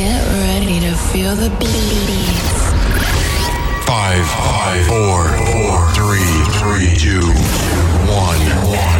Get ready to feel the beats. Five, five, four, four, three, three, two, one, one.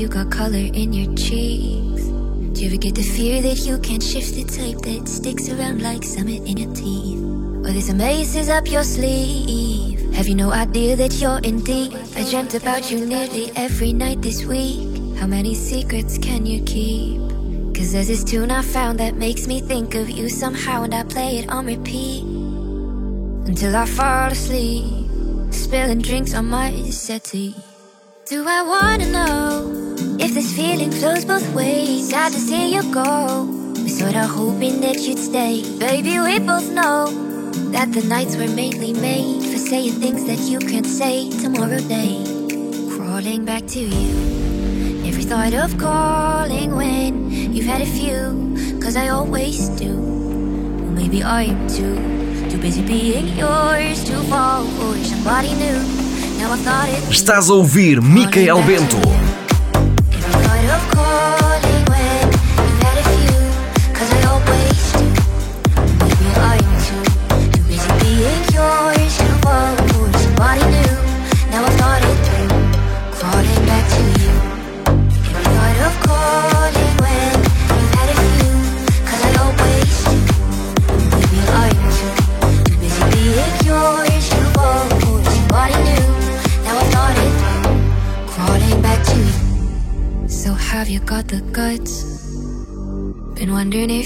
You got color in your cheeks? Do you ever get the fear that you can't shift the type that sticks around like summit in your teeth? Or there's some aces up your sleeve? Have you no idea that you're in deep? I dreamt about you nearly every night this week. How many secrets can you keep? Cause there's this tune I found that makes me think of you somehow, and I play it on repeat until I fall asleep, spilling drinks on my settee. Do I wanna know if this feeling flows both ways? Sad to see you go. Was sorta hoping that you'd stay. Baby, we both know that the nights were mainly made for saying things that you can't say tomorrow day. Crawling back to you. Every thought of calling when you've had a few, cause I always do. Well, maybe I'm too, too busy being yours to fall for somebody new. Now I thought it Estás a ouvir Micael Bento. Thought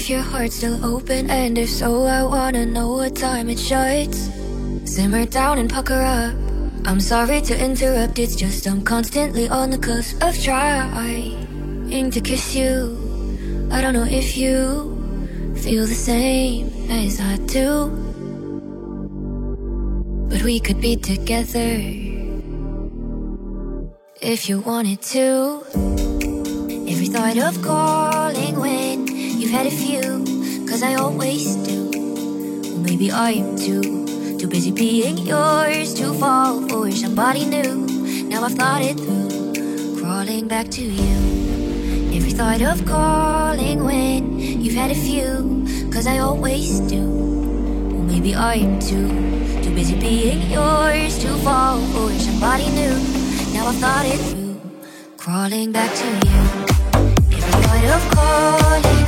if your heart's still open, and if so, I wanna know what time it shuts. Simmer down and pucker up. I'm sorry to interrupt, it's just I'm constantly on the cusp of trying to kiss you. I don't know if you feel the same as I do, but we could be together if you wanted to. Every thought of calling when you've had a few, cause I always do. Well, maybe I'm too, too busy being yours to fall for somebody new. Now I've thought it through, crawling back to you. Every thought of calling when you've had a few, cause I always do. Well, maybe I'm too, too busy being yours to fall for somebody new. Now I've thought it through, crawling back to you. Every thought of calling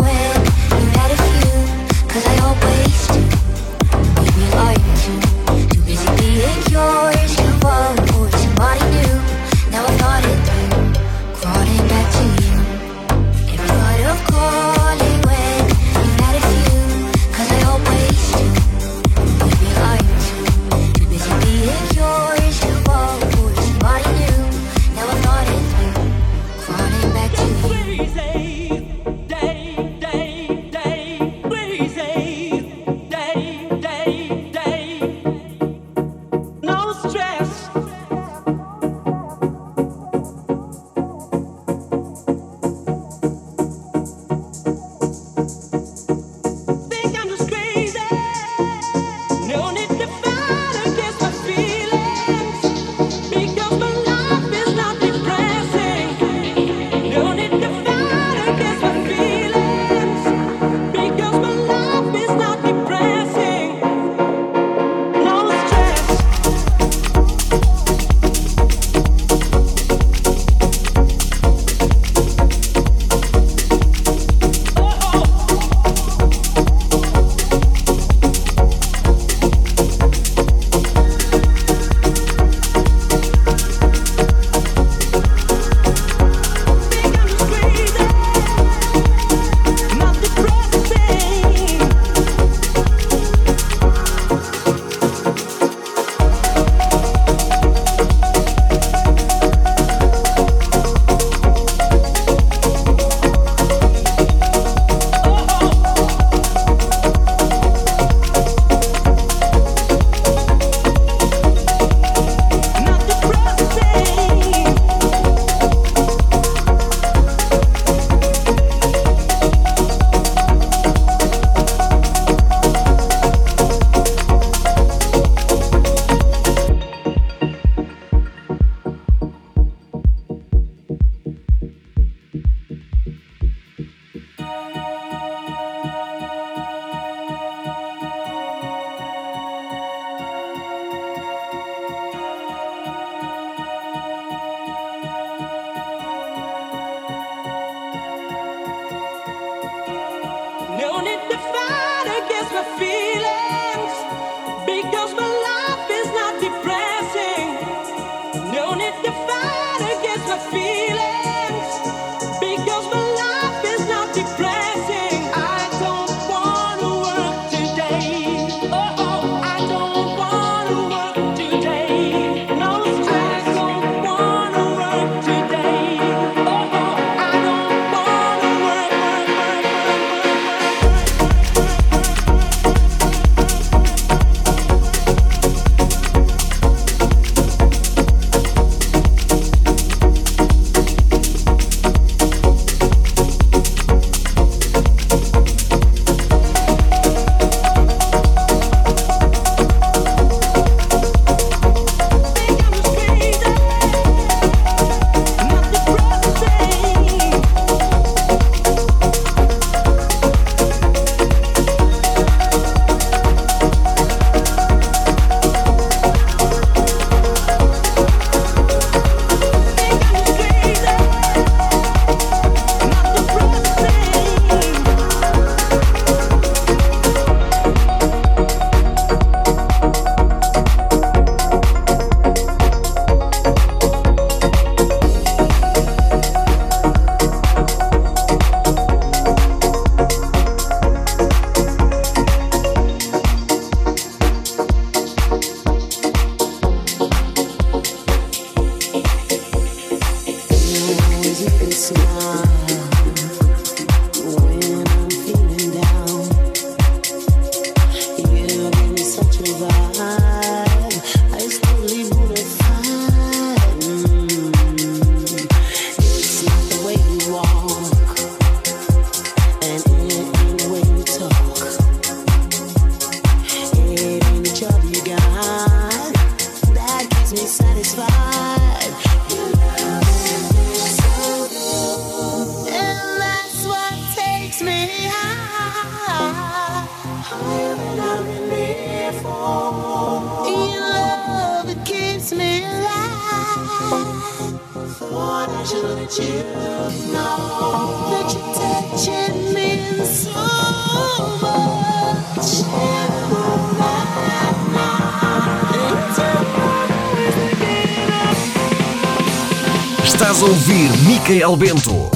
Marcelo Bento.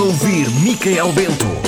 Ouvir Micael Bento.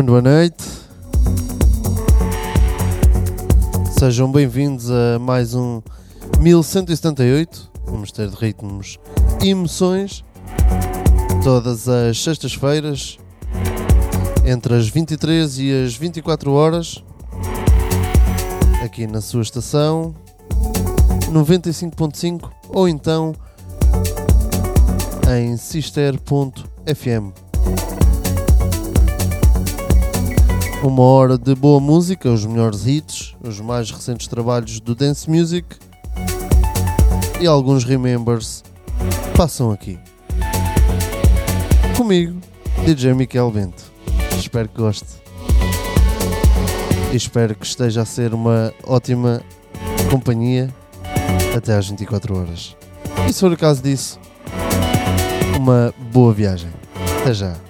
Muito boa noite. Sejam bem-vindos a mais um 1178, um mistério de ritmos e emoções, todas as sextas-feiras, entre as 23 e as 24 horas, aqui na sua estação 95.5 ou então em sister.fm. Uma hora de boa música, os melhores hits, os mais recentes trabalhos do Dance Music e alguns remembers passam aqui. Comigo, DJ Miquel Bento. Espero que goste. E espero que esteja a ser uma ótima companhia até às 24 horas. E se for o caso disso, uma boa viagem. Até já.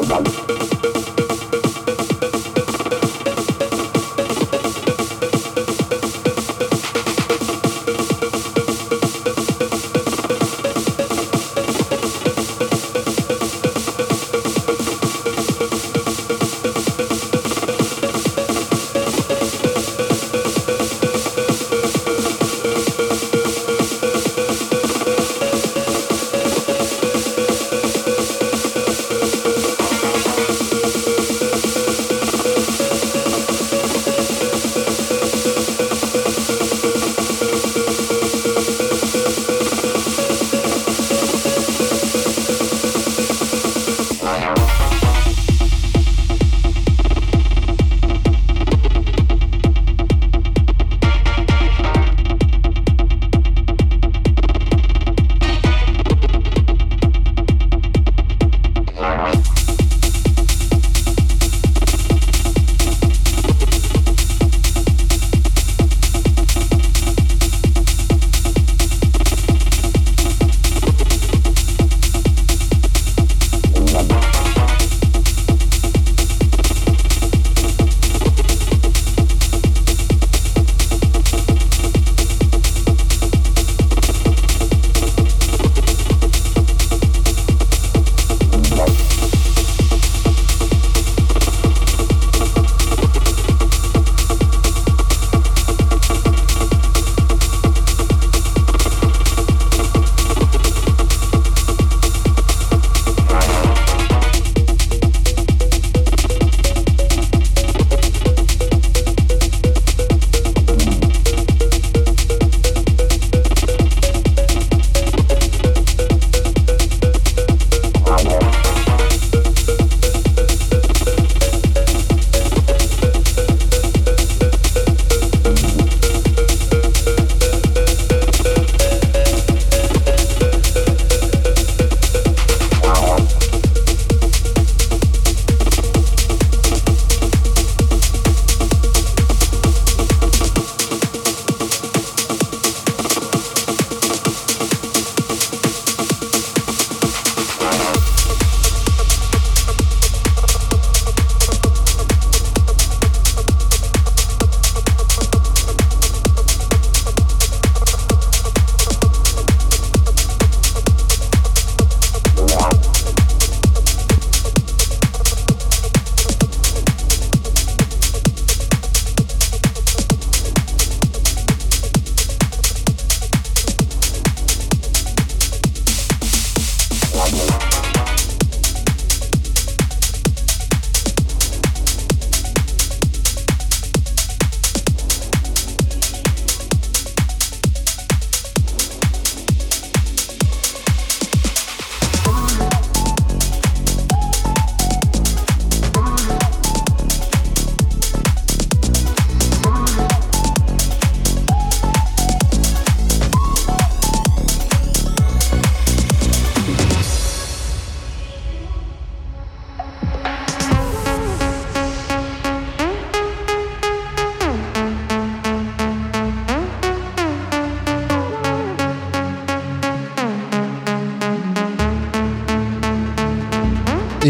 Bye.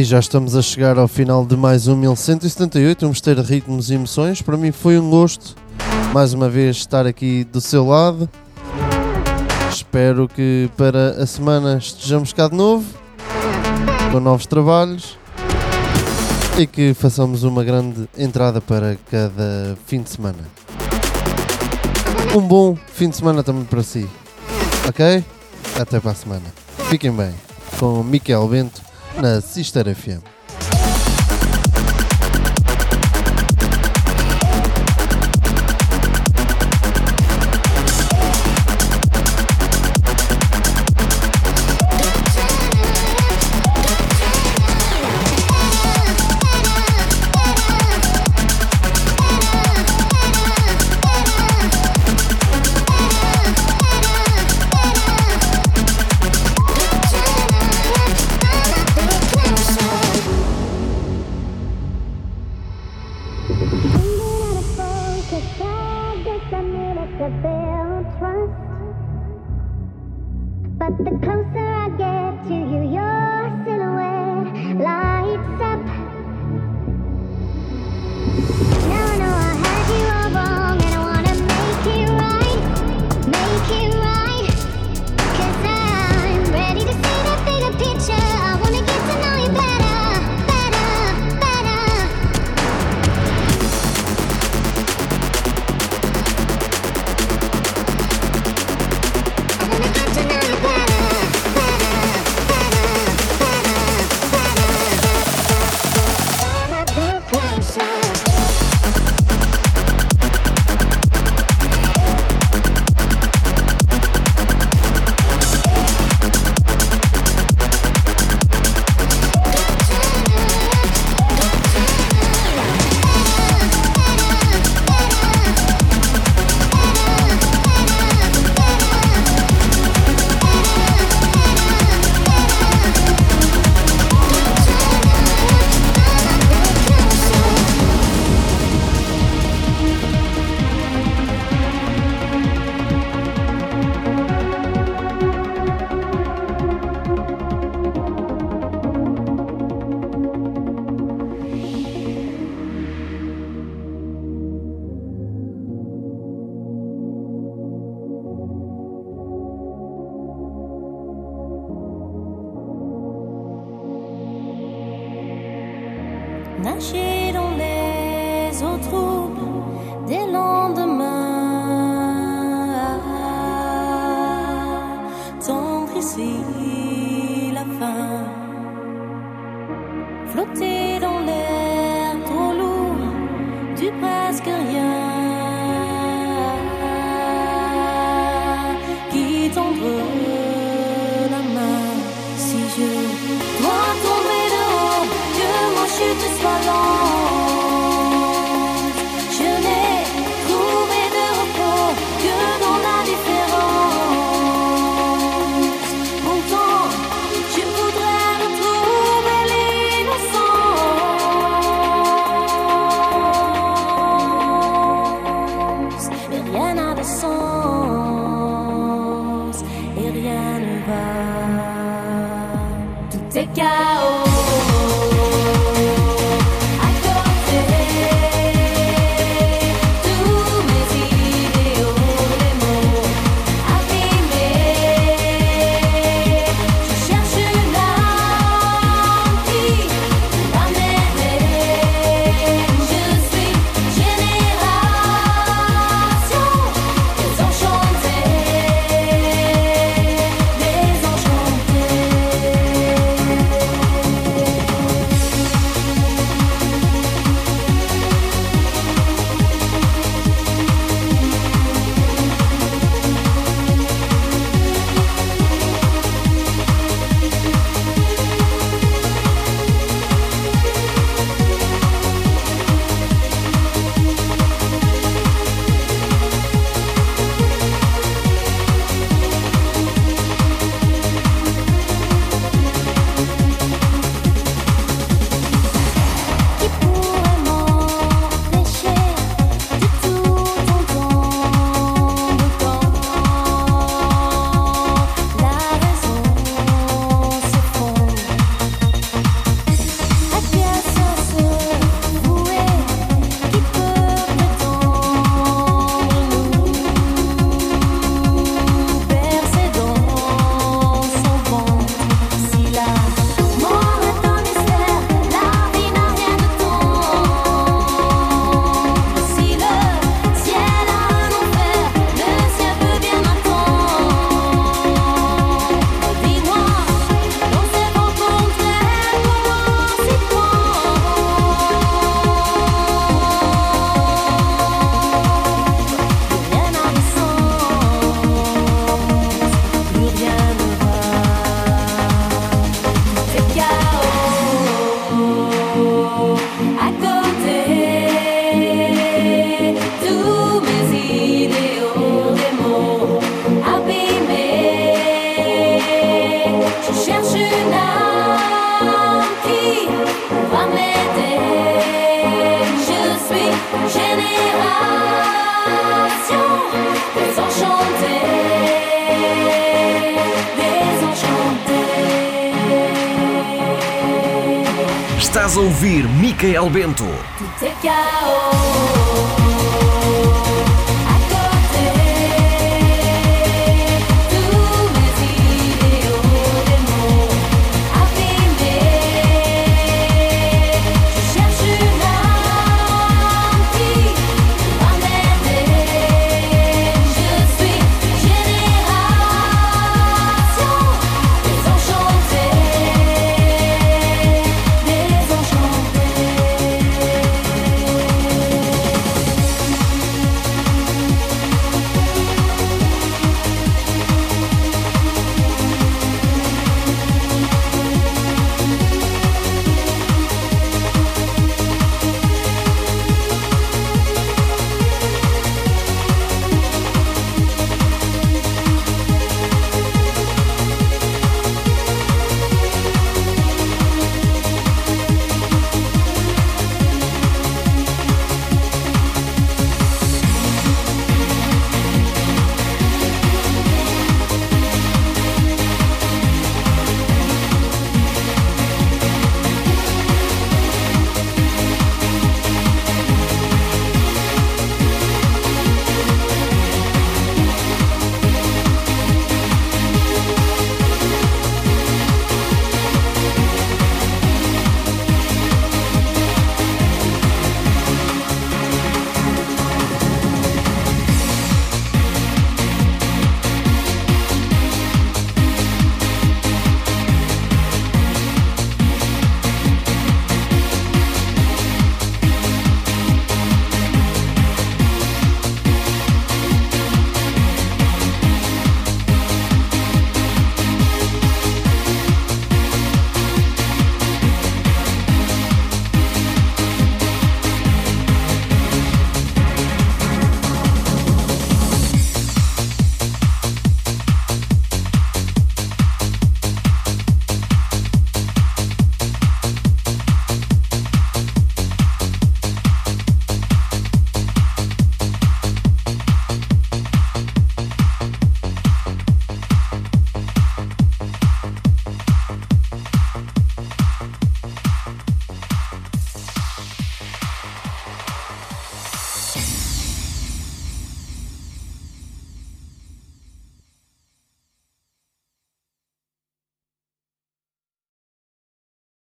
E já estamos a chegar ao final de mais um 1178, um mistério de ritmos e emoções. Para mim foi um gosto, mais uma vez, estar aqui do seu lado. Espero que para a semana estejamos cá de novo, com novos trabalhos e que façamos uma grande entrada para cada fim de semana. Um bom fim de semana também para si, ok? Até para a semana. Fiquem bem com Miquel Bento na Sister FM. Albento